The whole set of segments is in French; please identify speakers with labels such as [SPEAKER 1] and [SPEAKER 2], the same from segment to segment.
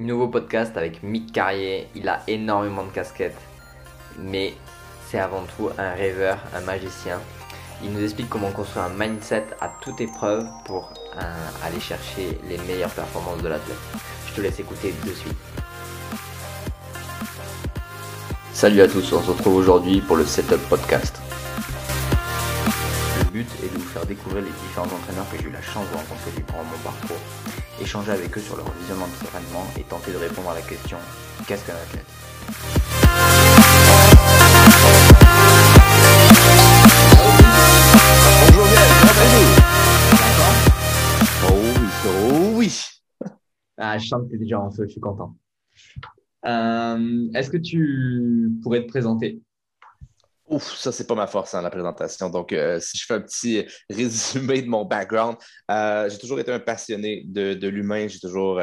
[SPEAKER 1] Nouveau podcast avec Mick Carrier. Il a énormément de casquettes, mais c'est avant tout un rêveur, un magicien. Il nous explique comment construire un mindset à toute épreuve pour euh, aller chercher les meilleures performances de l'athlète. Je te laisse écouter de suite. Salut à tous, on se retrouve aujourd'hui pour le Setup Podcast. Le but est de vous faire découvrir les différents entraîneurs que j'ai eu la chance de rencontrer durant mon parcours, échanger avec eux sur leur visionnement de l'entraînement et tenter de répondre à la question qu'est-ce qu'un athlète?
[SPEAKER 2] Bonjour Oh oui, oh oui.
[SPEAKER 1] Ah, je sens que tu es déjà en feu, je suis content. Euh, Est-ce que tu pourrais te présenter?
[SPEAKER 2] Ouf, ça, c'est pas ma force, hein, la présentation. Donc, euh, si je fais un petit résumé de mon background, euh, j'ai toujours été un passionné de, de l'humain. J'ai toujours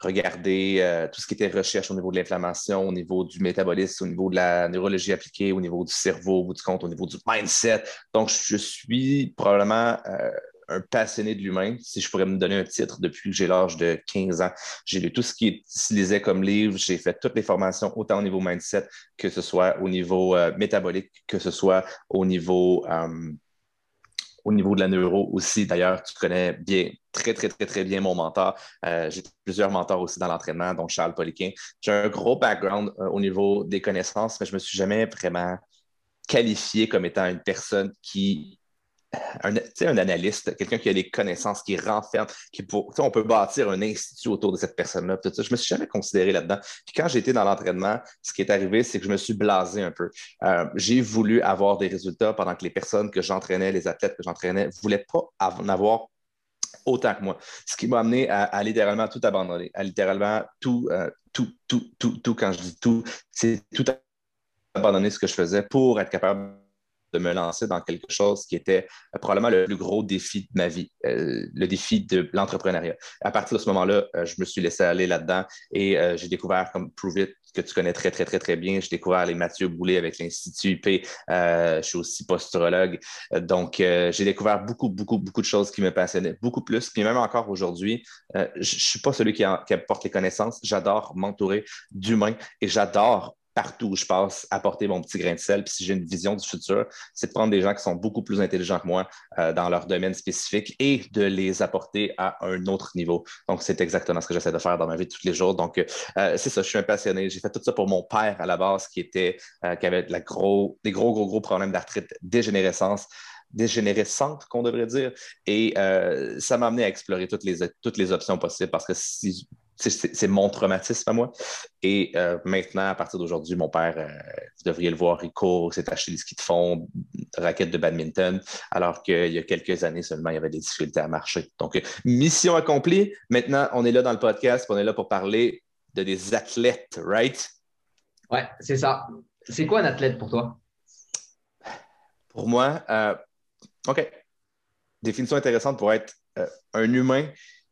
[SPEAKER 2] regardé euh, tout ce qui était recherche au niveau de l'inflammation, au niveau du métabolisme, au niveau de la neurologie appliquée, au niveau du cerveau, au bout du compte, au niveau du mindset. Donc, je suis probablement euh, un passionné de l'humain, si je pourrais me donner un titre depuis que j'ai l'âge de 15 ans. J'ai lu tout ce qui se lisait comme livre, j'ai fait toutes les formations, autant au niveau mindset que ce soit au niveau euh, métabolique, que ce soit au niveau, euh, au niveau de la neuro aussi. D'ailleurs, tu connais bien, très, très, très, très bien mon mentor. Euh, j'ai plusieurs mentors aussi dans l'entraînement, dont Charles Poliquin. J'ai un gros background euh, au niveau des connaissances, mais je ne me suis jamais vraiment qualifié comme étant une personne qui un, un analyste, quelqu'un qui a les connaissances, qui renferme, qui pour, on peut bâtir un institut autour de cette personne-là. Je ne me suis jamais considéré là-dedans. Puis quand j'étais dans l'entraînement, ce qui est arrivé, c'est que je me suis blasé un peu. Euh, j'ai voulu avoir des résultats pendant que les personnes que j'entraînais, les athlètes que j'entraînais, ne voulaient pas en avoir autant que moi. Ce qui m'a amené à, à, littéralement tout abandonner, à littéralement tout, euh, tout, tout, tout, tout, quand je dis tout, c'est tout abandonner ce que je faisais pour être capable de me lancer dans quelque chose qui était euh, probablement le plus gros défi de ma vie, euh, le défi de l'entrepreneuriat. À partir de ce moment-là, euh, je me suis laissé aller là-dedans et j'ai découvert comme Prove It, que tu connais très, très, très, très bien. J'ai découvert les Mathieu Boulet avec l'Institut IP. Je suis aussi posturologue. Donc, j'ai découvert beaucoup, beaucoup, beaucoup de choses qui me passionnaient, beaucoup plus. Puis même encore aujourd'hui, je ne suis pas celui qui, qui apporte les connaissances. J'adore m'entourer d'humains et j'adore partout où je passe, apporter mon petit grain de sel. Puis si j'ai une vision du futur, c'est de prendre des gens qui sont beaucoup plus intelligents que moi euh, dans leur domaine spécifique et de les apporter à un autre niveau. Donc, c'est exactement ce que j'essaie de faire dans ma vie tous les jours. Donc, euh, c'est ça, je suis un passionné. J'ai fait tout ça pour mon père à la base qui était, euh, qui avait gros, des gros, gros, gros problèmes d'arthrite, dégénérescence dégénérescente, qu'on devrait dire. Et euh, ça m'a amené à explorer toutes les, toutes les options possibles parce que si, c'est mon traumatisme à moi. Et euh, maintenant, à partir d'aujourd'hui, mon père, euh, vous devriez le voir, il court, s'est acheté des skis de fond, raquettes de badminton, alors qu'il y a quelques années seulement, il y avait des difficultés à marcher. Donc, mission accomplie. Maintenant, on est là dans le podcast, on est là pour parler de des athlètes, right?
[SPEAKER 1] Ouais, c'est ça. C'est quoi un athlète pour toi?
[SPEAKER 2] Pour moi, euh, OK. Définition intéressante pour être euh, un humain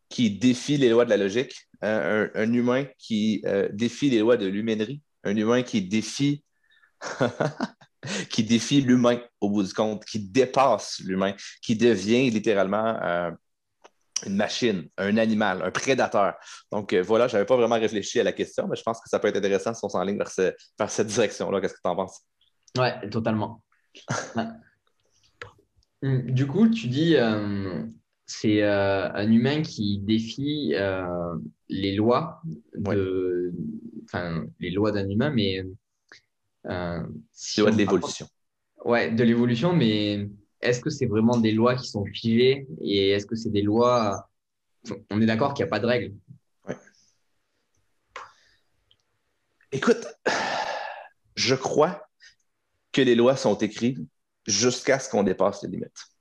[SPEAKER 2] qui défie les lois de la logique, un, un humain qui euh, défie les lois de l'humainerie, un humain qui défie qui défie l'humain au bout du compte, qui dépasse l'humain, qui devient littéralement euh, une machine, un animal, un prédateur. Donc euh, voilà, je n'avais pas vraiment réfléchi à la question, mais je pense que ça peut être intéressant si on s'enligne vers, ce, vers cette direction-là. Qu'est-ce que tu en penses?
[SPEAKER 1] Ouais, totalement. Du coup, tu dis, euh, c'est euh, un humain qui défie euh, les lois de, enfin, les lois d'un humain, mais
[SPEAKER 2] euh, si les lois de l'évolution.
[SPEAKER 1] Ouais, de l'évolution, mais est-ce que c'est vraiment des lois qui sont figées et est-ce que c'est des lois On est d'accord qu'il n'y a pas de règles?
[SPEAKER 2] Ouais. Écoute, je crois que les lois sont écrites jusqu'à ce qu'on dépasse les limites.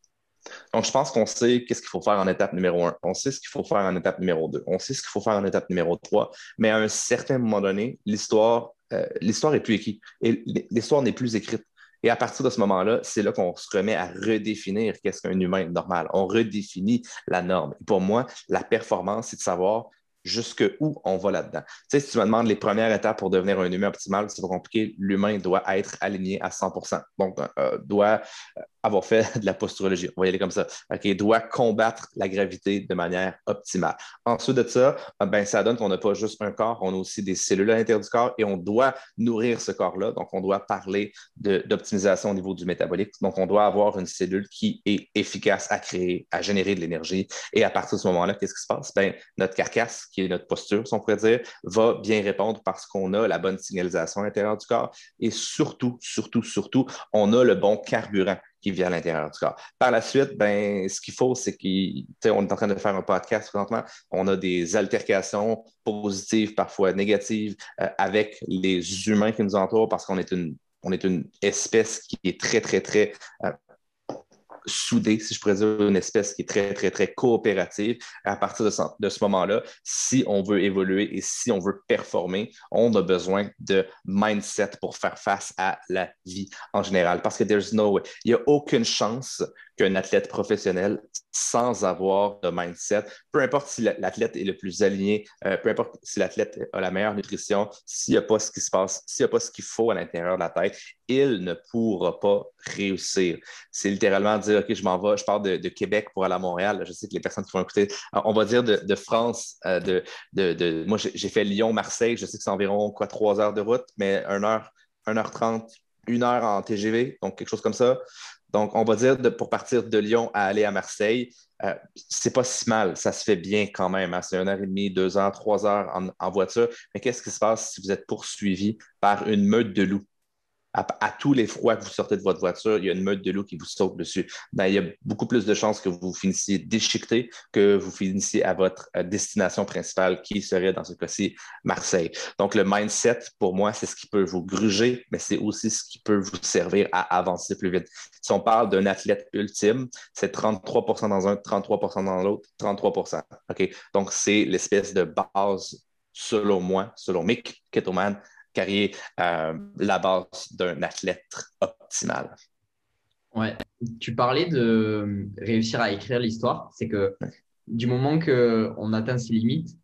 [SPEAKER 2] Donc, je pense qu'on sait qu'est-ce qu'il faut faire en étape numéro un. On sait ce qu'il faut faire en étape numéro deux. On sait ce qu'il faut faire en étape numéro trois. Mais à un certain moment donné, l'histoire euh, plus écrite. L'histoire n'est plus écrite. Et à partir de ce moment-là, c'est là, qu'on se remet à redéfinir qu'est-ce qu'un humain normal. On redéfinit la norme. Et pour moi, la performance, c'est de savoir jusque où on va là-dedans. Tu sais, si tu me demandes les premières étapes pour devenir un humain optimal, c'est pas compliqué. L'humain doit être aligné à 100% Donc, euh, doit avoir fait de la posturologie. On va y aller comme ça. OK, doit combattre la gravité de manière optimale. Ensuite de ça, ben, ça donne qu'on n'a pas juste un corps, on a aussi des cellules à l'intérieur du corps et on doit nourrir ce corps-là. Donc, on doit parler d'optimisation au niveau du métabolique. Donc, on doit avoir une cellule qui est efficace à créer, à générer de l'énergie. Et à partir de ce moment-là, qu'est-ce qui se passe? Ben, notre carcasse, qui est notre posture, si on pourrait dire, va bien répondre parce qu'on a la bonne signalisation à l'intérieur du corps. Et surtout, surtout, surtout, on a le bon carburant qui vient à l'intérieur du corps. Par la suite, ben, ce qu'il faut, c'est qu'on est en train de faire un podcast présentement. On a des altercations positives, parfois négatives, euh, avec les humains qui nous entourent parce qu'on est une, on est une espèce qui est très, très, très euh, soudée, si je pourrais dire, une espèce qui est très, très, très coopérative. À partir de ce, de ce moment-là, si on veut évoluer et si on veut performer, on a besoin de mindset pour faire face à la vie en général. Parce que there's no way. Il n'y a aucune chance qu'un athlète professionnel sans avoir de mindset, peu importe si l'athlète est le plus aligné, euh, peu importe si l'athlète a la meilleure nutrition, s'il n'y a pas ce qui se passe, s'il n'y a pas ce qu'il faut à l'intérieur de la tête, il ne pourra pas réussir. C'est littéralement dire, OK, je m'en vais, je pars de, Québec pour aller à Montréal. Je sais que les personnes qui vont écouter, on va dire de, France, euh, de, de, moi j'ai fait Lyon-Marseille, je sais que c'est environ quoi, trois heures de route, mais 1 heure, 1h30, une heure en TGV, donc quelque chose comme ça. Donc, on va dire pour partir de Lyon à aller à Marseille, euh, c'est pas si mal, ça se fait bien quand même. Hein. C'est une heure et demie, deux heures, trois heures en voiture. Mais qu'est-ce qui se passe si vous êtes poursuivi par une meute de loups? À, tous les fois que vous sortez de votre voiture, il y a une meute de loups qui vous saute dessus. Ben, il y a beaucoup plus de chances que vous finissiez déchiqueté que vous finissiez à votre euh, destination principale, qui serait dans ce cas-ci Marseille. Donc, le mindset, pour moi, c'est ce qui peut vous gruger, mais c'est aussi ce qui peut vous servir à avancer plus vite. Si on parle d'un athlète ultime, c'est 33% dans un, 33% dans l'autre, 33% OK? Donc, c'est l'espèce de base, selon moi, selon Mick Kettleman, carrière euh, la base d'un athlète optimal.
[SPEAKER 1] Ouais, tu parlais de réussir à écrire l'histoire. C'est que du moment qu'on atteint ses limites,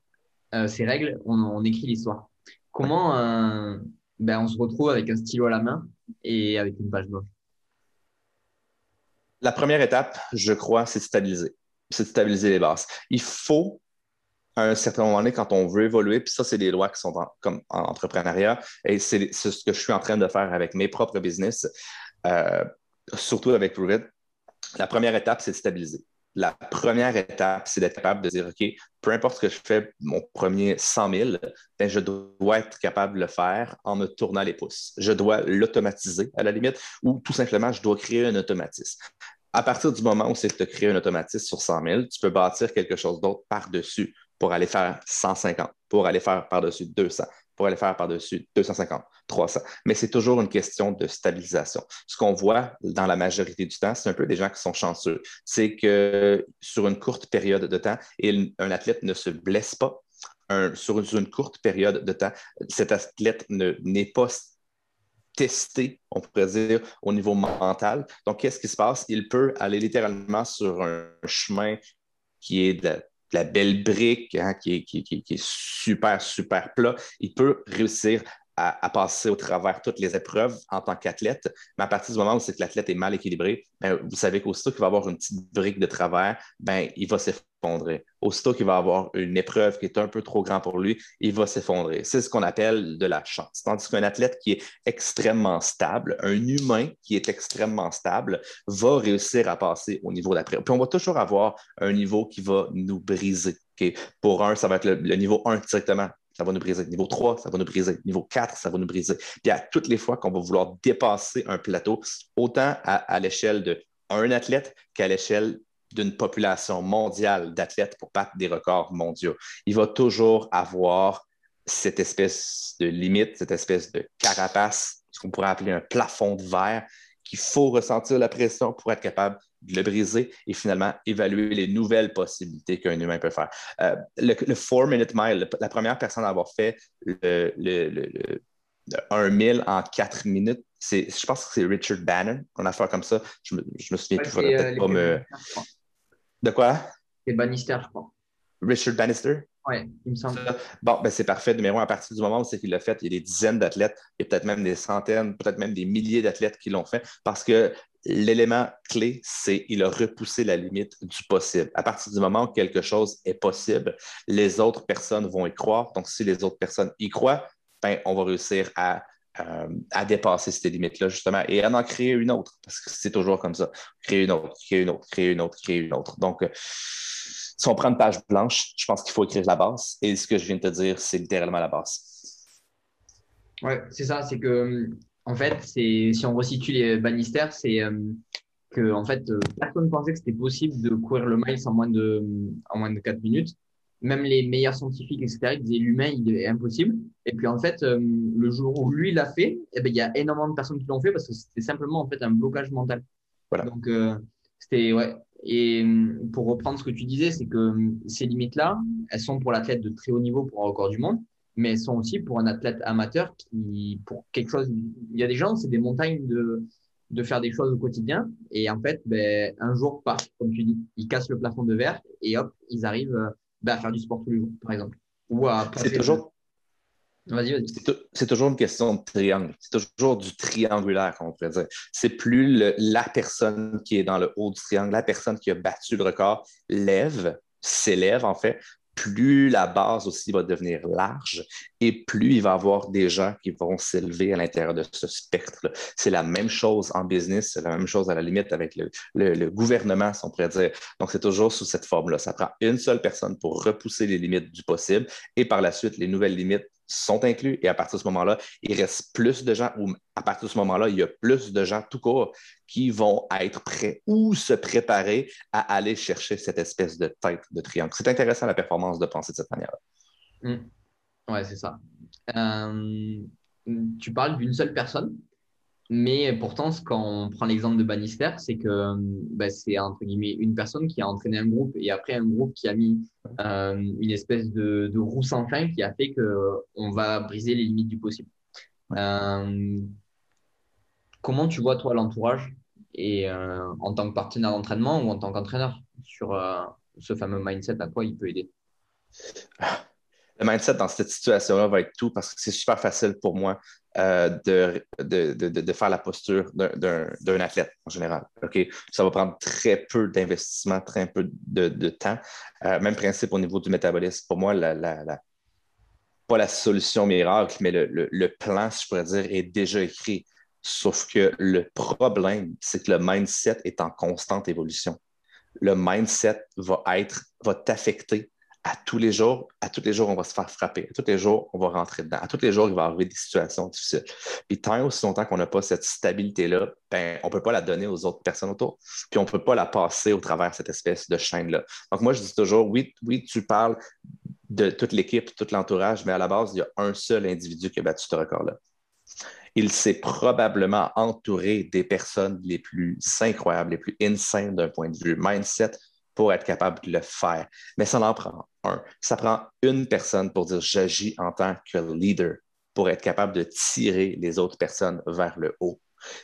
[SPEAKER 1] euh, ses règles, on, écrit l'histoire. Comment euh, ben, on se retrouve avec un stylo à la main et avec une page blanche?
[SPEAKER 2] La première étape, je crois, c'est de stabiliser. C'est de stabiliser les bases. Il faut à un certain moment donné, quand on veut évoluer, puis ça, c'est des lois qui sont comme en entrepreneuriat, et c'est ce que je suis en train de faire avec mes propres business, euh, surtout avec Prove La première étape, c'est de stabiliser. La première étape, c'est d'être capable de dire, OK, peu importe ce que je fais, mon premier 100 000, ben, je dois être capable de le faire en me tournant les pouces. Je dois l'automatiser à la limite, ou tout simplement, je dois créer un automatisme à partir du moment où c'est de créer un automatisme sur 100 000, tu peux bâtir quelque chose d'autre par-dessus pour aller faire 150, pour aller faire par-dessus 200, pour aller faire par-dessus 250, 300. Mais c'est toujours une question de stabilisation. Ce qu'on voit dans la majorité du temps, c'est un peu des gens qui sont chanceux. C'est que sur une courte période de temps, un athlète ne se blesse pas. sur une courte période de temps, cet athlète n'est pas testé, on pourrait dire, au niveau mental. Donc, qu'est-ce qui se passe? Il peut aller littéralement sur un chemin qui est de la belle brique, hein, qui, est, super, super plat, il peut réussir à, passer au travers toutes les épreuves en tant qu'athlète. Mais à partir du moment où c'est que l'athlète est mal équilibré, ben, vous savez qu'aussitôt qu'il va avoir une petite brique de travers, ben, il va s'effondrer. Aussitôt qu'il va avoir une épreuve qui est un peu trop grande pour lui, il va s'effondrer. C'est ce qu'on appelle de la chance. Tandis qu'un athlète qui est extrêmement stable, un humain qui est extrêmement stable, va réussir à passer au niveau d'après. Puis on va toujours avoir un niveau qui va nous briser. Pour un, ça va être le niveau 1 directement ça va nous briser. Niveau 3, ça va nous briser. Niveau 4, ça va nous briser. Puis à toutes les fois qu'on va vouloir dépasser un plateau, autant à, l'échelle d'un athlète qu'à l'échelle d'une population mondiale d'athlètes pour battre des records mondiaux, il va toujours avoir cette espèce de limite, cette espèce de carapace, ce qu'on pourrait appeler un plafond de verre, qu'il faut ressentir la pression pour être capable de le briser et finalement évaluer les nouvelles possibilités qu'un humain peut faire. Euh, le, four-minute mile, la première personne à avoir fait le, le, 1 000 en 4 minutes, je pense que c'est Richard Bannon, qu'on a fait comme ça. Je me, je me souviens plus,
[SPEAKER 1] peut-être
[SPEAKER 2] pas me. De quoi?
[SPEAKER 1] C'est Bannister, je crois.
[SPEAKER 2] Richard Bannister?
[SPEAKER 1] Oui, il me semble.
[SPEAKER 2] Bon, ben c'est parfait. Numéro un, à partir du moment où c'est qu'il l'a fait, il y a des dizaines d'athlètes, il y a peut-être même des centaines, peut-être même des milliers d'athlètes qui l'ont fait parce que l'élément clé, c'est qu'il a repoussé la limite du possible. À partir du moment où quelque chose est possible, les autres personnes vont y croire. Donc, si les autres personnes y croient, ben, on va réussir à, euh, à dépasser ces limites-là, justement, et à en créer une autre, parce que c'est toujours comme ça. Créer une autre, créer une autre, créer une autre, créer une autre. Donc, euh, si on prend une page blanche, je pense qu'il faut écrire la base. Et ce que je viens de te dire, c'est littéralement la base.
[SPEAKER 1] Oui, c'est ça. C'est que, en fait, si on resitue les Bannister, c'est euh, que, en fait, euh, personne ne pensait que c'était possible de courir le mile en moins de, en moins de 4 minutes. Même les meilleurs scientifiques, etc., ils disaient l'humain, il est impossible. Et puis, en fait, euh, le jour où lui l'a fait, eh ben, il y a énormément de personnes qui l'ont fait parce que c'était simplement, en fait, un blocage mental. Voilà. Donc, c'était, ouais, et pour reprendre ce que tu disais, c'est que ces limites-là, elles sont pour l'athlète de très haut niveau pour un record du monde, mais elles sont aussi pour un athlète amateur qui, pour quelque chose, il y a des gens, c'est des montagnes de, de faire des choses au quotidien. Et en fait, ben, un jour, pas, comme tu dis, ils cassent le plafond de verre et hop, ils arrivent ben, à faire du sport tous les jours, par exemple.
[SPEAKER 2] Ou à c'est toujours, c'est toujours une question de triangle. C'est toujours du triangulaire, on pourrait dire. C'est plus la personne qui est dans le haut du triangle, la personne qui a battu le record, lève, s'élève en fait, plus la base aussi va devenir large et plus il va y avoir des gens qui vont s'élever à l'intérieur de ce spectre. C'est la même chose en business, c'est la même chose à la limite avec le, le gouvernement, si on pourrait dire. Donc, c'est toujours sous cette forme-là. Ça prend une seule personne pour repousser les limites du possible et par la suite, les nouvelles limites sont inclus et à partir de ce moment-là, il reste plus de gens ou à partir de ce moment-là, il y a plus de gens tout court qui vont être prêts ou se préparer à aller chercher cette espèce de tête de triangle. C'est intéressant la performance de penser de cette manière-là.
[SPEAKER 1] Mmh. Oui, c'est ça. Euh, tu parles d'une seule personne? Mais pourtant, quand on prend l'exemple de Bannister, c'est que bah, c'est entre guillemets une personne qui a entraîné un groupe et après un groupe qui a mis euh, une espèce de, roue sans fin qui a fait qu'on va briser les limites du possible. Euh, comment tu vois, toi, l'entourage et euh, en tant que partenaire d'entraînement ou en tant qu'entraîneur sur ce fameux mindset, à quoi il peut aider?
[SPEAKER 2] Le mindset dans cette situation-là va être tout parce que c'est super facile pour moi euh, de, de, de, faire la posture d'un athlète en général. Ça va prendre très peu d'investissement, très peu de, temps. Euh, même principe au niveau du métabolisme. Pour moi, la, la, pas la solution miracle, mais le, le, plan, si je pourrais dire, est déjà écrit. Sauf que le problème, c'est que le mindset est en constante évolution. Le mindset va être, va t'affecter à tous les jours, à tous les jours, on va se faire frapper. À tous les jours, on va rentrer dedans. À tous les jours, il va arriver des situations difficiles. Puis tant aussi longtemps qu'on n'a pas cette stabilité-là, ben, on ne peut pas la donner aux autres personnes autour. Puis on ne peut pas la passer au travers de cette espèce de chaîne-là. Donc moi, je dis toujours, oui, oui, tu parles de toute l'équipe, tout l'entourage, mais à la base, il y a un seul individu qui a battu ce record-là. Il s'est probablement entouré des personnes les plus incroyables, les plus insane d'un point de vue mindset, pour être capable de le faire. Mais ça en prend un. Ça prend une personne pour dire j'agis en tant que leader pour être capable de tirer les autres personnes vers le haut.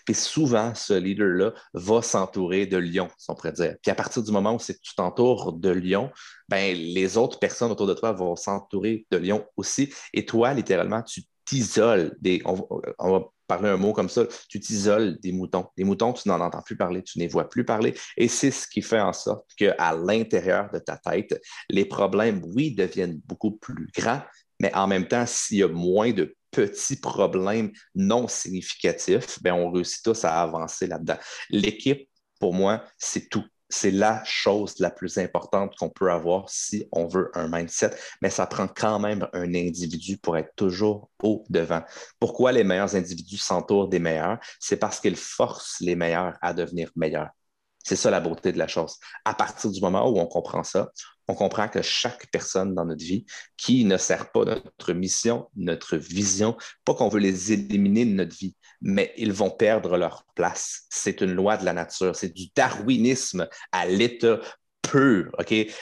[SPEAKER 2] Et souvent, ce leader-là va s'entourer de lions, si on pourrait dire. Puis à partir du moment où tu t'entoures de lions, ben, les autres personnes autour de toi vont s'entourer de lions aussi. Et toi, littéralement, tu t'isoles des. On, va parler un mot comme ça, tu t'isoles des moutons. Les moutons, tu n'en entends plus parler, tu ne les vois plus parler. Et c'est ce qui fait en sorte qu'à l'intérieur de ta tête, les problèmes, oui, deviennent beaucoup plus grands, mais en même temps, s'il y a moins de petits problèmes non significatifs, bien, on réussit tous à avancer là-dedans. L'équipe, pour moi, c'est tout c'est la chose la plus importante qu'on peut avoir si on veut un mindset, mais ça prend quand même un individu pour être toujours au devant. Pourquoi les meilleurs individus s'entourent des meilleurs? C'est parce qu'ils forcent les meilleurs à devenir meilleurs. C'est ça la beauté de la chose. À partir du moment où on comprend ça, on comprend que chaque personne dans notre vie qui ne sert pas notre mission, notre vision, pas qu'on veut les éliminer de notre vie, mais ils vont perdre leur place. C'est une loi de la nature, c'est du darwinisme à l'état pur.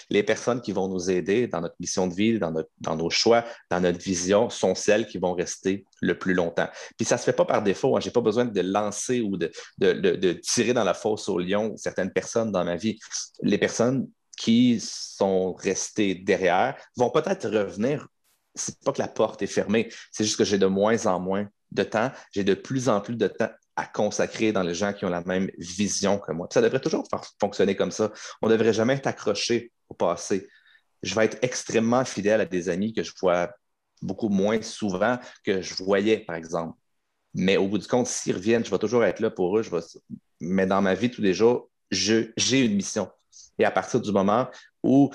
[SPEAKER 2] Les personnes qui vont nous aider dans notre mission de vie, dans, dans nos choix, dans notre vision, sont celles qui vont rester le plus longtemps. Puis ça ne se fait pas par défaut. Hein. Je n'ai pas besoin de lancer ou de, de, tirer dans la fosse au lion certaines personnes dans ma vie. Les personnes qui sont restés derrière vont peut-être revenir. C'est pas que la porte est fermée, c'est juste que j'ai de moins en moins de temps. J'ai de plus en plus de temps à consacrer dans les gens qui ont la même vision que moi. ça devrait toujours fonctionner comme ça. On ne devrait jamais être accroché au passé. Je vais être extrêmement fidèle à des amis que je vois beaucoup moins souvent que je voyais, par exemple. Mais au bout du compte, s'ils reviennent, je vais toujours être là pour eux. Mais dans ma vie tous les jours, j'ai une mission. Et à partir du moment où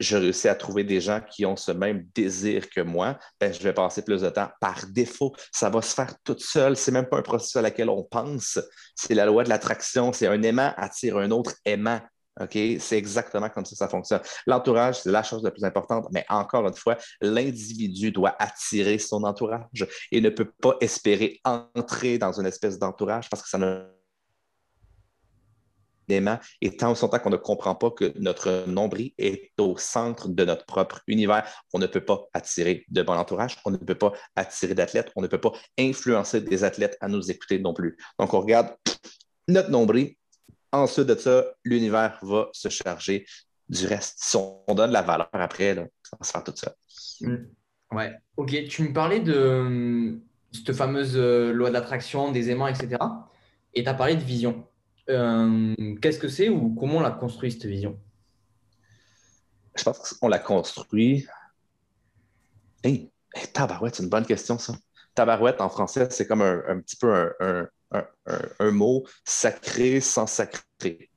[SPEAKER 2] je réussis à trouver des gens qui ont ce même désir que moi, ben, je vais passer plus de temps par défaut. Ça va se faire tout seul. Ce n'est même pas un processus à laquelle on pense. C'est la loi de l'attraction. C'est un aimant attire un autre aimant. OK? C'est exactement comme ça que ça fonctionne. L'entourage, c'est la chose la plus importante, mais encore une fois, l'individu doit attirer son entourage et ne peut pas espérer entrer dans une espèce d'entourage parce que ça ne et tant son temps qu'on ne comprend pas que notre nombril est au centre de notre propre univers, on ne peut pas attirer de bon entourage, on ne peut pas attirer d'athlètes, on ne peut pas influencer des athlètes à nous écouter non plus. Donc, on regarde notre nombril. Ensuite de ça, l'univers va se charger du reste. Si on donne la valeur après, ça va se faire tout ça.
[SPEAKER 1] Mm. Ouais. Ok. Tu me parlais de cette fameuse euh, loi d'attraction, des aimants, etc. Et tu as parlé de vision. Euh, qu'est-ce que c'est ou comment on l'a construit cette vision?
[SPEAKER 2] Je pense qu'on l'a construit. Hey, tabarouette, c'est une bonne question, ça. Tabarouette en français, c'est comme un, petit peu un, mot sacré sans sacré.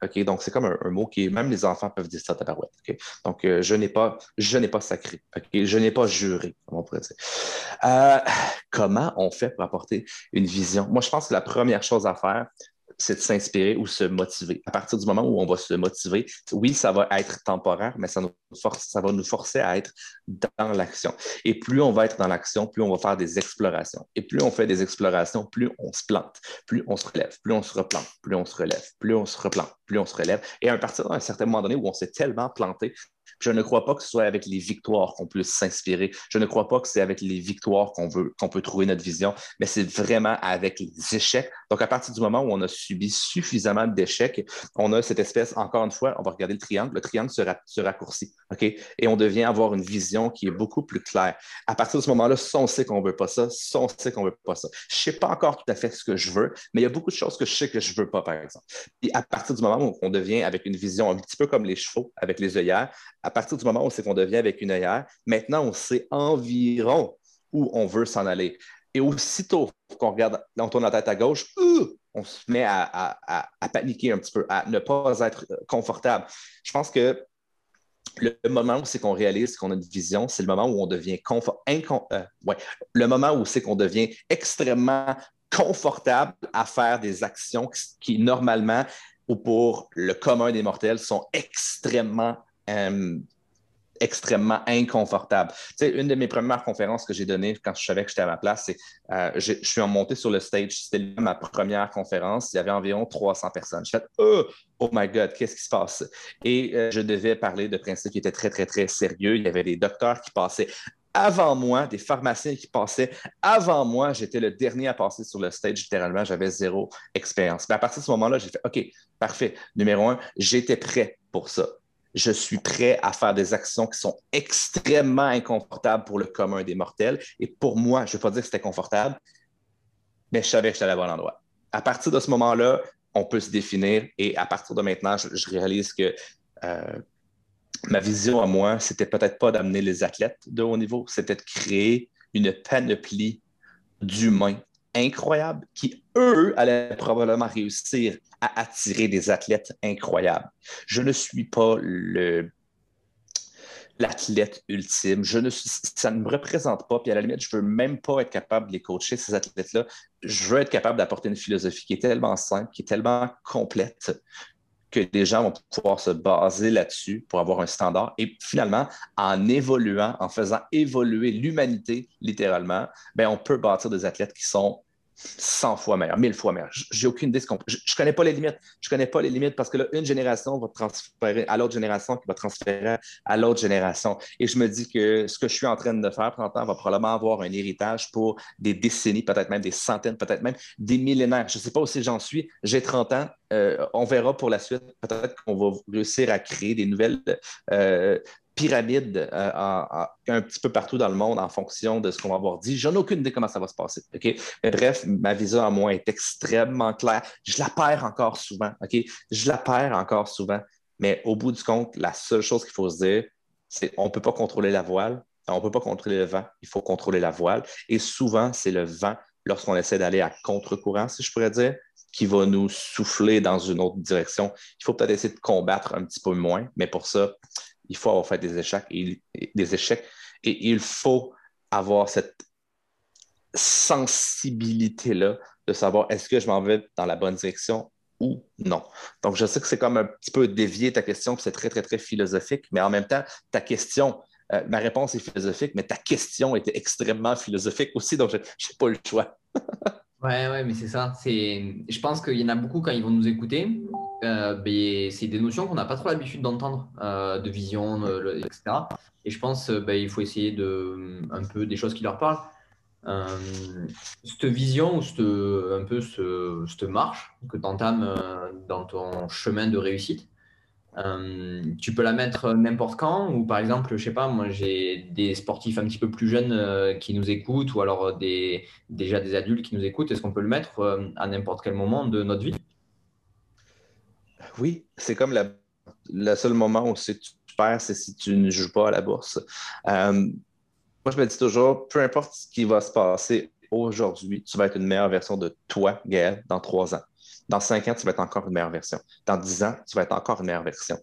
[SPEAKER 2] OK? Donc, c'est comme un, mot qui, même les enfants peuvent dire ça, tabarouette. Donc, euh, je n'ai pas, pas sacré. Je n'ai pas juré, comme on pourrait dire. Euh, comment on fait pour apporter une vision? Moi, je pense que la première chose à faire, c'est de s'inspirer ou se motiver. À partir du moment où on va se motiver, oui, ça va être temporaire, mais ça, nous force, ça va nous forcer à être dans l'action. Et plus on va être dans l'action, plus on va faire des explorations. Et plus on fait des explorations, plus on se plante, plus on se relève, plus on se replante, plus on se relève, plus on se replante, plus on se relève. Et à partir d'un certain moment donné où on s'est tellement planté je ne crois pas que ce soit avec les victoires qu'on puisse s'inspirer. Je ne crois pas que c'est avec les victoires qu'on veut, qu'on peut trouver notre vision, mais c'est vraiment avec les échecs. Donc, à partir du moment où on a subi suffisamment d'échecs, on a cette espèce, encore une fois, on va regarder le triangle, le triangle se, raccourcit, OK? Et on devient avoir une vision qui est beaucoup plus claire. À partir de ce moment-là, si on sait qu'on ne veut pas ça, si on sait qu'on ne veut pas ça. Je ne sais pas encore tout à fait ce que je veux, mais il y a beaucoup de choses que je sais que je ne veux pas, par exemple. Et à partir du moment où on devient avec une vision un petit peu comme les chevaux, avec les œillères, à partir du moment où c'est qu'on devient avec une œillère, maintenant, on sait environ où on veut s'en aller. Et aussitôt qu'on regarde, on tourne la tête à gauche, euh, on se met à, paniquer un petit peu, à ne pas être confortable. Je pense que le moment où c'est qu'on réalise qu'on a une vision, c'est le moment où on devient euh, le moment où c'est qu'on devient extrêmement confortable à faire des actions qui, normalement ou pour le commun des mortels sont extrêmement euh, extrêmement inconfortable. Tu sais, une de mes premières conférences que j'ai données quand je savais que j'étais à ma place, c'est euh, je, suis monté sur le stage. C'était ma première conférence. Il y avait environ 300 personnes. Je fait oh, oh my God, qu'est-ce qui se passe? Et euh, je devais parler de principes qui étaient très, très, très sérieux. Il y avait des docteurs qui passaient avant moi, des pharmaciens qui passaient avant moi. J'étais le dernier à passer sur le stage, littéralement. J'avais zéro expérience. Mais à partir de ce moment-là, j'ai fait OK, parfait. Numéro un, j'étais prêt pour ça je suis prêt à faire des actions qui sont extrêmement inconfortables pour le commun des mortels. Et pour moi, je ne vais pas dire que c'était confortable, mais je savais que j'étais à bon endroit. À partir de ce moment-là, on peut se définir et à partir de maintenant, je, réalise que euh, ma vision à moi, c'était peut-être pas d'amener les athlètes de haut niveau, c'était de créer une panoplie d'humains incroyables qui, eux, allaient probablement réussir à attirer des athlètes incroyables. Je ne suis pas l'athlète ultime. Je ne ça ne me représente pas. Puis à la limite, je ne veux même pas être capable de les coacher, ces athlètes-là. Je veux être capable d'apporter une philosophie qui est tellement simple, qui est tellement complète, que les gens vont pouvoir se baser là-dessus pour avoir un standard. Et finalement, en évoluant, en faisant évoluer l'humanité littéralement, ben, on peut bâtir des athlètes qui sont 100 fois meilleur, 1000 fois meilleur. J'ai aucune idée. Je ne connais pas les limites. Je ne connais pas les limites parce que là, une génération va transférer à l'autre génération qui va transférer à l'autre génération. Et je me dis que ce que je suis en train de faire pendant va probablement avoir un héritage pour des décennies, peut-être même des centaines, peut-être même des millénaires. Je ne sais pas aussi j'en suis. J'ai 30 ans. Euh, on verra pour la suite. Peut-être qu'on va réussir à créer des nouvelles euh, pyramide euh, un petit peu partout dans le monde en fonction de ce qu'on va avoir dit. J'en ai aucune idée comment ça va se passer. Mais bref, ma vision à moi est extrêmement claire. Je la perds encore souvent. Je la perds encore souvent. Mais au bout du compte, la seule chose qu'il faut se dire, c'est qu'on ne peut pas contrôler la voile, on ne peut pas contrôler le vent, il faut contrôler la voile. Et souvent, c'est le vent, lorsqu'on essaie d'aller à contre-courant, si je pourrais dire, qui va nous souffler dans une autre direction. Il faut peut-être essayer de combattre un petit peu moins, mais pour ça, il faut avoir fait des échecs et, des échecs et il faut avoir cette sensibilité-là de savoir est-ce que je m'en vais dans la bonne direction ou non? Donc, je sais que c'est comme un petit peu dévier ta question, c'est très, très, très philosophique, mais en même temps, ta question, euh, ma réponse est philosophique, mais ta question était extrêmement philosophique aussi, donc je n'ai pas le choix.
[SPEAKER 1] Ouais, ouais, mais c'est ça. Je pense qu'il y en a beaucoup quand ils vont nous écouter. Euh, ben, c'est des notions qu'on n'a pas trop l'habitude d'entendre, euh, de vision, etc. Et je pense ben, il faut essayer de un peu des choses qui leur parlent. Euh, cette vision ou cette, un peu ce, cette marche que tu entames euh, dans ton chemin de réussite, euh, tu peux la mettre n'importe quand ou par exemple, je sais pas, moi j'ai des sportifs un petit peu plus jeunes euh, qui nous écoutent ou alors déjà des adultes qui nous écoutent. Est-ce qu'on peut le mettre euh, à n'importe quel moment de notre vie?
[SPEAKER 2] Oui, c'est comme la, le seul moment où tu perds, c'est si tu ne joues pas à la bourse. moi, je me dis toujours, peu importe ce qui va se passer aujourd'hui, tu vas être une meilleure version de toi, Gaël, dans trois ans. Dans cinq ans, tu vas être encore une meilleure version. Dans dix ans, tu vas être encore une meilleure version.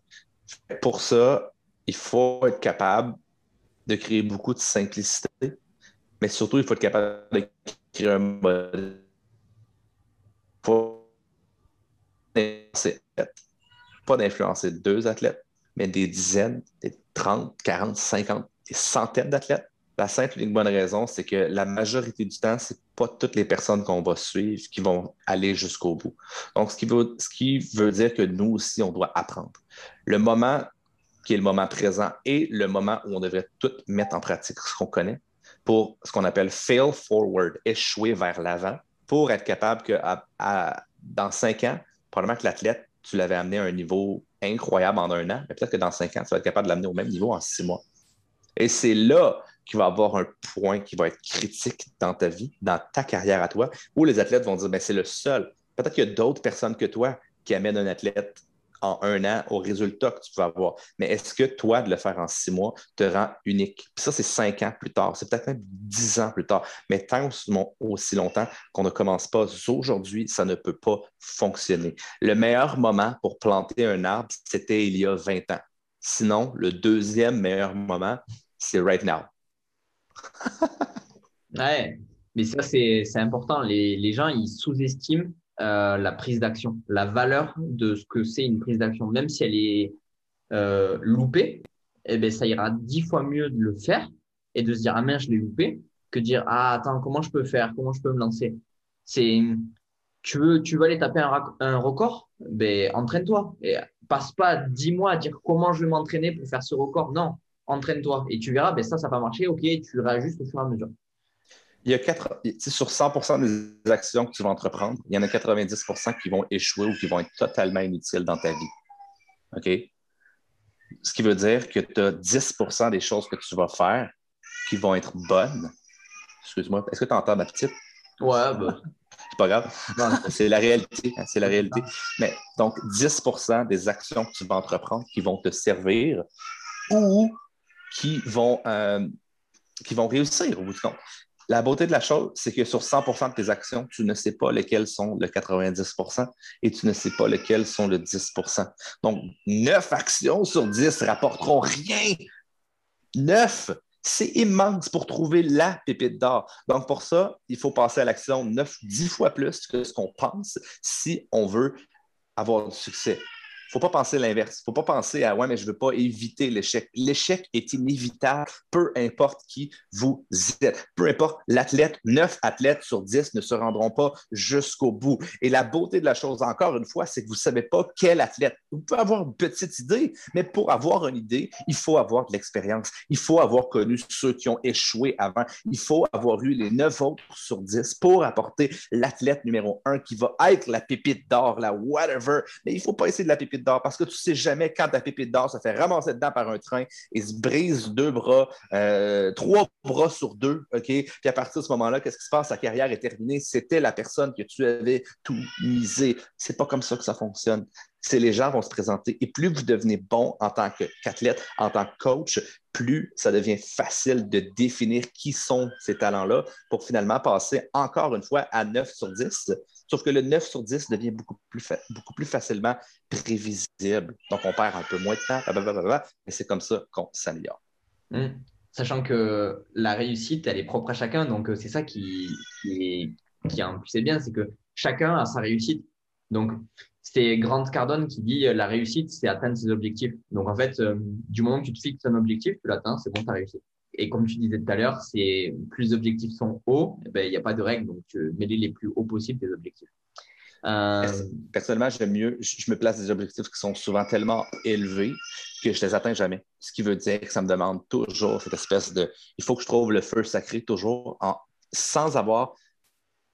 [SPEAKER 2] Pour ça, il faut être capable de créer beaucoup de simplicité, mais surtout, il faut être capable de créer un modèle. Pas d'influencer deux athlètes, mais des dizaines, des 30, 40, 50, des centaines d'athlètes la simple et bonne raison, c'est que la majorité du temps, ce n'est pas toutes les personnes qu'on va suivre qui vont aller jusqu'au bout. Donc, ce qui, veut, ce qui veut dire que nous aussi, on doit apprendre. Le moment qui est le moment présent et le moment où on devrait tout mettre en pratique ce qu'on connaît pour ce qu'on appelle fail forward, échouer vers l'avant, pour être capable que dans cinq ans, probablement que l'athlète, tu l'avais amené à un niveau incroyable en un an, mais peut-être que dans cinq ans, tu vas être capable de l'amener au même niveau en six mois. Et c'est là qui va avoir un point qui va être critique dans ta vie, dans ta carrière à toi, où les athlètes vont dire, ben, c'est le seul. Peut-être qu'il y a d'autres personnes que toi qui amènent un athlète en un an au résultat que tu vas avoir. Mais est-ce que toi, de le faire en six mois, te rend unique? Ça, c'est cinq ans plus tard. C'est peut-être même dix ans plus tard. Mais tant aussi longtemps qu'on ne commence pas aujourd'hui, ça ne peut pas fonctionner. Le meilleur moment pour planter un arbre, c'était il y a 20 ans. Sinon, le deuxième meilleur moment, c'est right now.
[SPEAKER 1] mais ça, c'est important. Les, gens, ils sous-estiment euh, la prise d'action, la valeur de ce que c'est une prise d'action. Même si elle est euh, loupée, eh ben, ça ira dix fois mieux de le faire et de se dire, ah merde, je l'ai loupé, que de dire, ah attends, comment je peux faire, comment je peux me lancer? C'est, tu veux, tu aller taper un, record, ben, entraîne-toi. Et passe pas dix mois à dire comment je vais m'entraîner pour faire ce record. Non, entraîne-toi. Et tu verras, ben ça, ça pas marché, ok, tu réajustes au fur et à mesure.
[SPEAKER 2] Il y a quatre, sur 100% des actions que tu vas entreprendre, il y en a 90% qui vont échouer ou qui vont être totalement inutiles dans ta vie. OK? Ce qui veut dire que tu as 10% des choses que tu vas faire qui vont être bonnes. Excuse-moi, est-ce que tu entends ma petite?
[SPEAKER 1] Ouais, bah.
[SPEAKER 2] C'est pas grave. c'est la réalité. Hein, c'est la réalité. Mais donc, 10% des actions que tu vas entreprendre qui vont te servir ou qui vont, euh, qui vont réussir au bout du compte. La beauté de la chose, c'est que sur 100% de tes actions, tu ne sais pas lesquelles sont le 90% et tu ne sais pas lesquelles sont le 10% Donc, 9 actions sur 10 rapporteront rien. 9, c'est immense pour trouver la pépite d'or. Donc, pour ça, il faut passer à l'action 9, 10 fois plus que ce qu'on pense si on veut avoir du succès. Faut pas penser l'inverse. faut pas penser à, ouais, mais je veux pas éviter l'échec. L'échec est inévitable, peu importe qui vous êtes. Peu importe l'athlète, neuf athlètes sur 10 ne se rendront pas jusqu'au bout. Et la beauté de la chose, encore une fois, c'est que vous ne savez pas quel athlète. Vous pouvez avoir une petite idée, mais pour avoir une idée, il faut avoir de l'expérience. Il faut avoir connu ceux qui ont échoué avant. Il faut avoir eu les neuf autres sur 10 pour apporter l'athlète numéro un qui va être la pépite d'or, la whatever. Mais il ne faut pas essayer de la pépite parce que tu ne sais jamais quand ta pépite d'or se fait ramasser dedans par un train et se brise deux bras, euh, trois bras sur deux, OK? Puis à partir de ce moment-là, qu'est-ce qui se passe? Sa carrière est terminée. C'était la personne que tu avais tout misé. C'est pas comme ça que ça fonctionne c'est les gens vont se présenter. Et plus vous devenez bon en tant qu'athlète, en tant que coach, plus ça devient facile de définir qui sont ces talents-là pour finalement passer encore une fois à 9 sur 10. Sauf que le 9 sur 10 devient beaucoup plus, facilement prévisible. Donc, on perd un peu moins de temps, blablabla, mais c'est comme ça qu'on s'améliore.
[SPEAKER 1] Mmh. Sachant que la réussite, elle est propre à chacun. Donc, euh, c'est ça qui, qui, qui est bien, c'est que chacun a sa réussite. Donc, c'est Grant Cardone qui dit euh, la réussite, c'est atteindre ses objectifs. Donc, en fait, euh, du moment que tu te fixes un objectif, tu l'atteins, c'est bon, tu as réussi. Et comme tu disais tout à l'heure, c'est plus les objectifs sont hauts, eh ben, il n'y a pas de règle, donc tu mets les plus hauts possibles tes objectifs.
[SPEAKER 2] Euh... Personnellement, j'aime mieux, je me place des objectifs qui sont souvent tellement élevés que je les atteins jamais. Ce qui veut dire que ça me demande toujours cette espèce de. Il faut que je trouve le feu sacré toujours sans avoir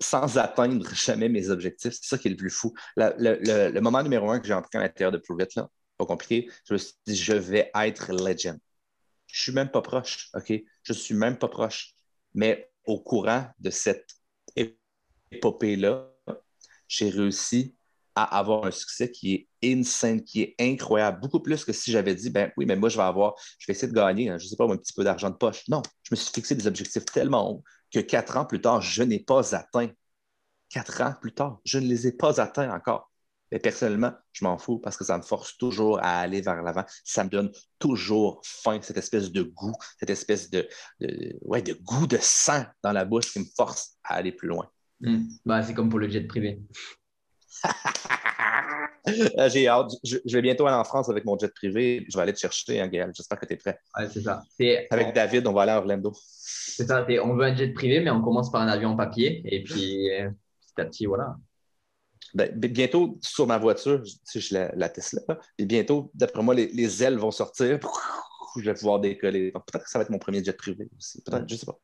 [SPEAKER 2] sans atteindre jamais mes objectifs. C'est ça qui est le plus fou. Le, moment numéro un que j'ai entré à l'intérieur de Prove It, là, pas compliqué, je me suis dit, je vais être legend. Je suis même pas proche, OK? Je suis même pas proche. Mais au courant de cette épopée-là, j'ai réussi à avoir un succès qui est insane, qui est incroyable, beaucoup plus que si j'avais dit, ben oui, mais moi, je vais avoir, je vais essayer de gagner, hein, je ne sais pas, un petit peu d'argent de poche. Non, je me suis fixé des objectifs tellement hauts que quatre ans plus tard, je n'ai pas atteint. Quatre ans plus tard, je ne les ai pas atteints encore. Mais personnellement, je m'en fous parce que ça me force toujours à aller vers l'avant. Ça me donne toujours faim, cette espèce de goût, cette espèce de, ouais, de goût de sang dans la bouche qui me force à aller plus loin.
[SPEAKER 1] Hmm. Bah, c'est comme pour le jet privé.
[SPEAKER 2] J'ai hâte. Je, vais bientôt aller en France avec mon jet privé. Je vais aller te chercher, hein, Gaël. J'espère que tu es prêt.
[SPEAKER 1] Ouais, c'est ça.
[SPEAKER 2] Avec David, on va aller à Orlando.
[SPEAKER 1] C'est ça. On veut un jet privé, mais on commence par un avion en papier. Et puis, euh, petit à petit, voilà.
[SPEAKER 2] Ben, bientôt, sur ma voiture, si je la, la Tesla, et bientôt, d'après moi, les, ailes vont sortir. Je vais pouvoir décoller. Peut-être que ça va être mon premier jet privé aussi. Peut-être, je ne sais pas.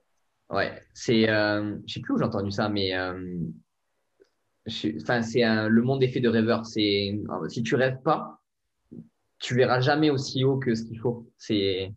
[SPEAKER 1] Ouais, c'est. Euh, je ne sais plus où j'ai entendu ça, mais Enfin, c'est le monde des faits de rêveur. C'est si tu rêves pas, tu verras jamais aussi haut que ce qu'il faut. C'est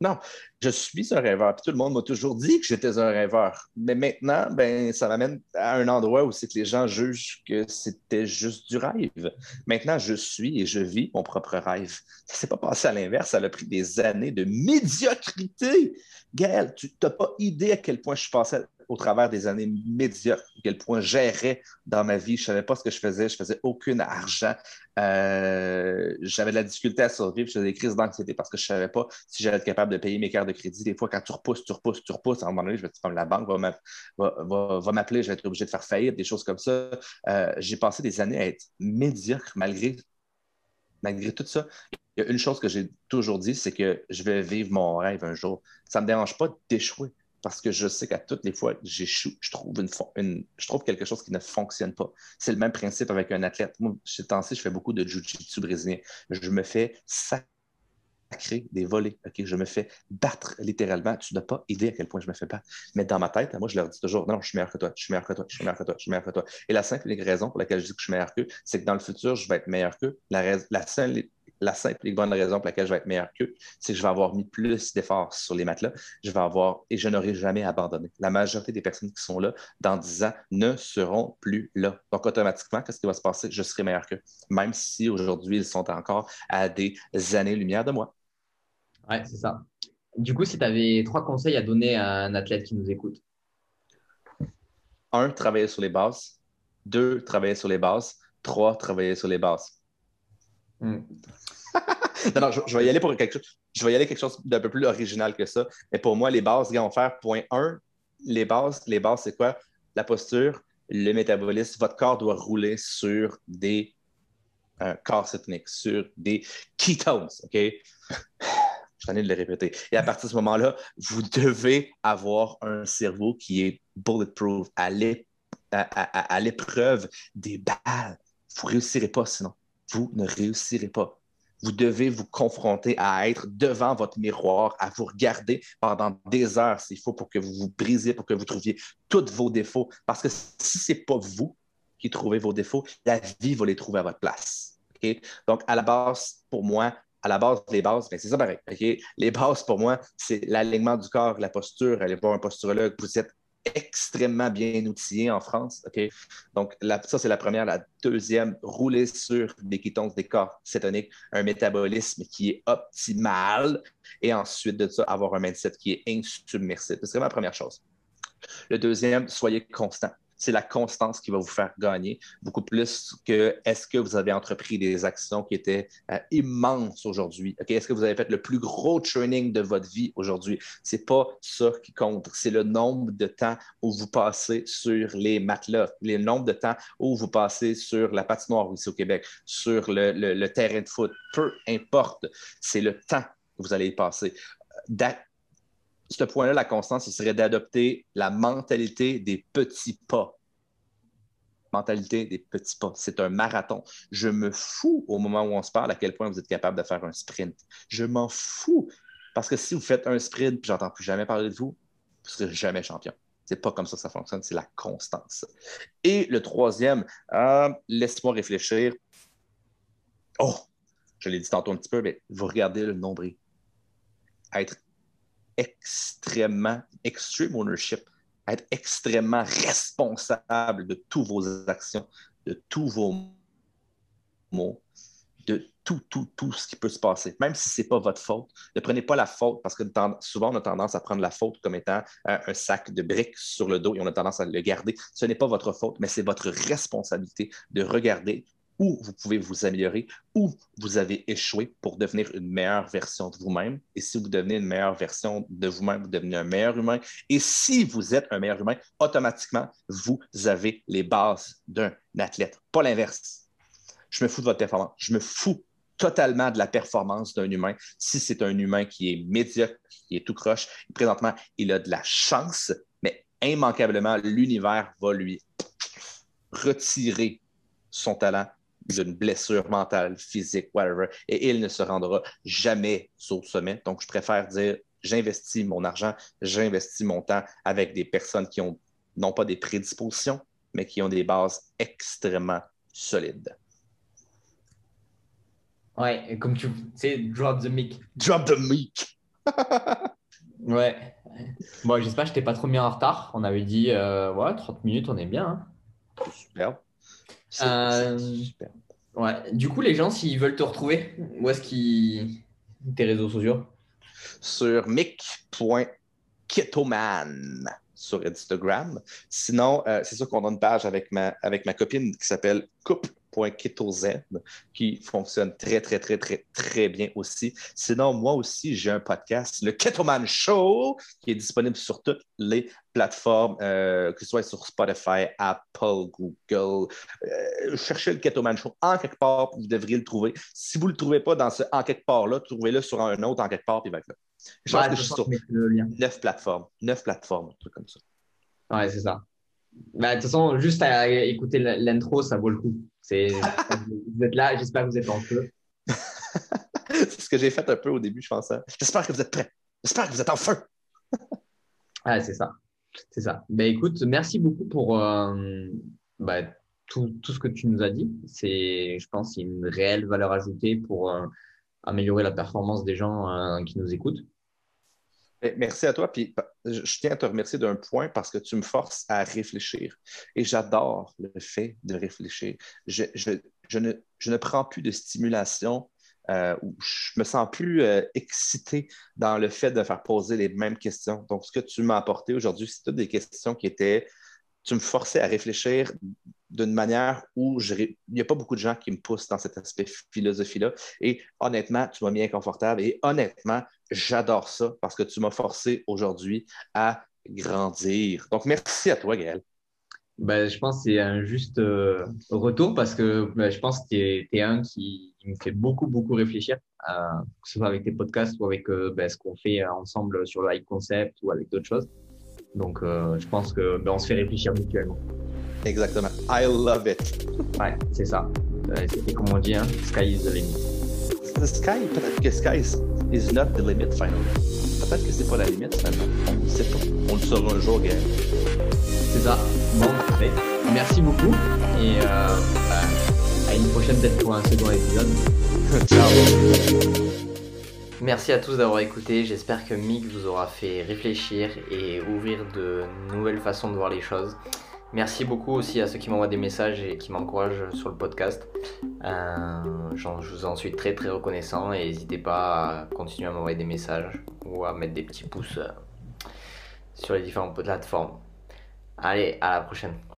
[SPEAKER 2] non, je suis un rêveur. tout le monde m'a toujours dit que j'étais un rêveur. Mais maintenant, ben, ça m'amène à un endroit où c'est que les gens jugent que c'était juste du rêve. Maintenant, je suis et je vis mon propre rêve. Ça s'est pas passé à l'inverse. Ça a pris des années de médiocrité. Gaël, tu n'as pas idée à quel point je suis passé au travers des années médiocres, à quel point j'errais dans ma vie. Je ne savais pas ce que je faisais. Je faisais aucun argent. Euh, j'avais de la difficulté à survivre. Je faisais des crises d'anxiété parce que je ne savais pas si j'allais être capable de payer mes cartes de crédit. Des fois, quand tu repousses, tu repousses, tu repousses, à un moment donné, je vais comme la banque va m'appeler, je vais être obligé de faire faillite, des choses comme ça. Euh, j'ai passé des années à être médiocre malgré, malgré tout ça. Il y a une chose que j'ai toujours dit, c'est que je vais vivre mon rêve un jour. Ça ne me dérange pas d'échouer parce que je sais qu'à toutes les fois j'échoue, je trouve, une, quelque chose qui ne fonctionne pas. C'est le même principe avec un athlète. Moi, ces temps-ci, je fais beaucoup de jiu-jitsu brésilien. Je me fais sacrer des volets. Je me fais battre littéralement. Tu n'as pas idée à quel point je me fais battre. Mais dans ma tête, moi, je leur dis toujours non, je suis meilleur que toi, je suis meilleur que toi, je suis meilleur que toi, je suis meilleur que toi. Et la simple raison pour laquelle je dis que je suis meilleur qu'eux, c'est que dans le futur, je vais être meilleur qu'eux. La, la seule la simple et bonne raison pour laquelle je vais être meilleur qu'eux, c'est que je vais avoir mis plus d'efforts sur les matelas. Je vais avoir, et je n'aurai jamais abandonné. La majorité des personnes qui sont là dans 10 ans ne seront plus là. Donc, automatiquement, qu'est-ce qui va se passer? Je serai meilleur qu'eux, même si aujourd'hui, ils sont encore à des années-lumière de moi.
[SPEAKER 1] Oui, c'est ça. Du coup, si tu avais trois conseils à donner à un athlète qui nous écoute?
[SPEAKER 2] Un, travailler sur les bases. Deux, travailler sur les bases. Trois, travailler sur les bases. Hmm. non, non, je, vais y aller pour quelque chose. Je vais y aller quelque chose d'un peu plus original que ça. Mais pour moi, les bases, vont faire point 1, les bases, les bases, c'est quoi? La posture, le métabolisme. Votre corps doit rouler sur des un corps sur des ketones, OK? Je ai de le répéter. Et à partir de ce moment-là, vous devez avoir un cerveau qui est bulletproof, à l'épreuve des balles. Vous ne réussirez pas sinon. Vous ne réussirez pas. Vous devez vous confronter à être devant votre miroir, à vous regarder pendant des heures s'il faut pour que vous vous brisiez, pour que vous trouviez tous vos défauts. Parce que si ce n'est pas vous qui trouvez vos défauts, la vie va les trouver à votre place. Donc, à la base, pour moi, à la base, les bases, ben, c'est ça pareil. Les bases, pour moi, c'est l'alignement du corps, la posture. Allez voir un posturologue. Vous êtes extrêmement bien outillé en France. Donc, ça, c'est la première. La deuxième, rouler sur des kétones, des corps cétoniques, un métabolisme qui est optimal. Et ensuite de ça, avoir un mindset qui est insubmersible. C'est vraiment la première chose. Le deuxième, soyez constant c'est la constance qui va vous faire gagner, beaucoup plus que est-ce que vous avez entrepris des actions qui étaient euh, immenses aujourd'hui. Est-ce que vous avez fait le plus gros training de votre vie aujourd'hui? Ce n'est pas ça qui compte. C'est le nombre de temps où vous passez sur les matelas, le nombre de temps où vous passez sur la patinoire ici au Québec, sur le, terrain de foot. Peu importe, c'est le temps que vous allez y passer ce point-là, la constance, ce serait d'adopter la mentalité des petits pas. Mentalité des petits pas. C'est un marathon. Je me fous au moment où on se parle à quel point vous êtes capable de faire un sprint. Je m'en fous. Parce que si vous faites un sprint, puis j'entends plus jamais parler de vous, vous ne serez jamais champion. C'est pas comme ça que ça fonctionne, c'est la constance. Et le troisième, euh, laisse-moi réfléchir. Oh, je l'ai dit tantôt un petit peu, mais vous regardez le nombril. Être extrêmement, extreme ownership, être extrêmement responsable de toutes vos actions, de tous vos mots, de tout, tout, tout ce qui peut se passer, même si ce n'est pas votre faute. Ne prenez pas la faute parce que souvent, on a tendance à prendre la faute comme étant un, sac de briques sur le dos et on a tendance à le garder. Ce n'est pas votre faute, mais c'est votre responsabilité de regarder où vous pouvez vous améliorer, où vous avez échoué pour devenir une meilleure version de vous-même. Et si vous devenez une meilleure version de vous-même, vous devenez un meilleur humain. Et si vous êtes un meilleur humain, automatiquement, vous avez les bases d'un athlète, pas l'inverse. Je me fous de votre performance. Je me fous totalement de la performance d'un humain. Si c'est un humain qui est médiocre, qui est tout croche, présentement, il a de la chance, mais immanquablement, l'univers va lui retirer son talent d'une blessure mentale, physique, whatever, et il ne se rendra jamais au sommet. Donc, je préfère dire, j'investis mon argent, j'investis mon temps avec des personnes qui ont non pas des prédispositions, mais qui ont des bases extrêmement solides.
[SPEAKER 1] Ouais, comme tu sais, drop the mic.
[SPEAKER 2] Drop the mic.
[SPEAKER 1] ouais. Bon, j'espère que je t'ai pas trop mis en retard. On avait dit, euh, ouais, 30 minutes, on est bien. Hein.
[SPEAKER 2] Super.
[SPEAKER 1] Euh, super. Ouais. Du coup, les gens, s'ils veulent te retrouver, où est-ce qu'ils. tes réseaux sociaux?
[SPEAKER 2] Sur mic.ketoman sur Instagram. Sinon, euh, c'est sûr qu'on a une page avec ma, avec ma copine qui s'appelle Coupe Z qui fonctionne très, très, très, très, très bien aussi. Sinon, moi aussi, j'ai un podcast, le Ketoman Show, qui est disponible sur toutes les plateformes, euh, que ce soit sur Spotify, Apple, Google. Euh, cherchez le Ketoman Show en quelque part, vous devriez le trouver. Si vous ne le trouvez pas dans ce en quelque part-là, trouvez-le sur un autre en quelque part, puis va être là. Je pense que je suis sur neuf plateformes, neuf plateformes, un truc comme ça.
[SPEAKER 1] Ouais, c'est ça. Bah, de toute façon, juste à écouter l'intro, ça vaut le coup. Vous êtes là, j'espère que vous êtes en feu.
[SPEAKER 2] c'est ce que j'ai fait un peu au début, je pense. Hein. J'espère que vous êtes prêts. J'espère que vous êtes en feu.
[SPEAKER 1] ah, c'est ça. C'est ça. Ben, écoute, merci beaucoup pour euh, bah, tout, tout, ce que tu nous as dit. C'est, je pense, une réelle valeur ajoutée pour euh, améliorer la performance des gens euh, qui nous écoutent.
[SPEAKER 2] Eh, merci à toi. Je tiens à te remercier d'un point parce que tu me forces à réfléchir. Et j'adore le fait de réfléchir. Je, ne, prends plus de stimulation euh, je me sens plus euh, excité dans le fait de faire poser les mêmes questions. Donc, ce que tu m'as apporté aujourd'hui, c'est toutes des questions qui étaient. Tu me forçais à réfléchir d'une manière où il n'y a pas beaucoup de gens qui me poussent dans cet aspect philosophie-là. Et honnêtement, tu m'as mis inconfortable. Et honnêtement, j'adore ça parce que tu m'as forcé aujourd'hui à grandir. Donc, merci à toi, Gaël.
[SPEAKER 3] Ben, je pense que c'est un juste euh, retour parce que ben, je pense que tu es, un qui, me fait beaucoup, beaucoup réfléchir, euh, que ce soit avec tes podcasts ou avec euh, ben, ce qu'on fait ensemble sur le high concept ou avec d'autres choses. Donc, je pense que ben, se fait réfléchir mutuellement.
[SPEAKER 2] Exactement. I love it.
[SPEAKER 3] Ouais, c'est ça. C'était comme on dit, hein, sky is the limit.
[SPEAKER 2] The sky, peut-être que sky is, is not the limit, finally. Peut-être que c'est pas la limite, finalement. On ne sait pas. On le saura un jour, Gaël.
[SPEAKER 3] C'est ça. Bon, merci beaucoup. Et euh, bah, à une prochaine peut-être pour un second épisode.
[SPEAKER 2] Ciao.
[SPEAKER 1] Merci à tous d'avoir écouté. J'espère que Mick vous aura fait réfléchir et ouvrir de nouvelles façons de voir les choses. Merci beaucoup aussi à ceux qui m'envoient des messages et qui m'encouragent sur le podcast. Euh, je vous en suis très très reconnaissant et n'hésitez pas à continuer à m'envoyer des messages ou à mettre des petits pouces euh, sur les différentes plateformes. Allez, à la prochaine.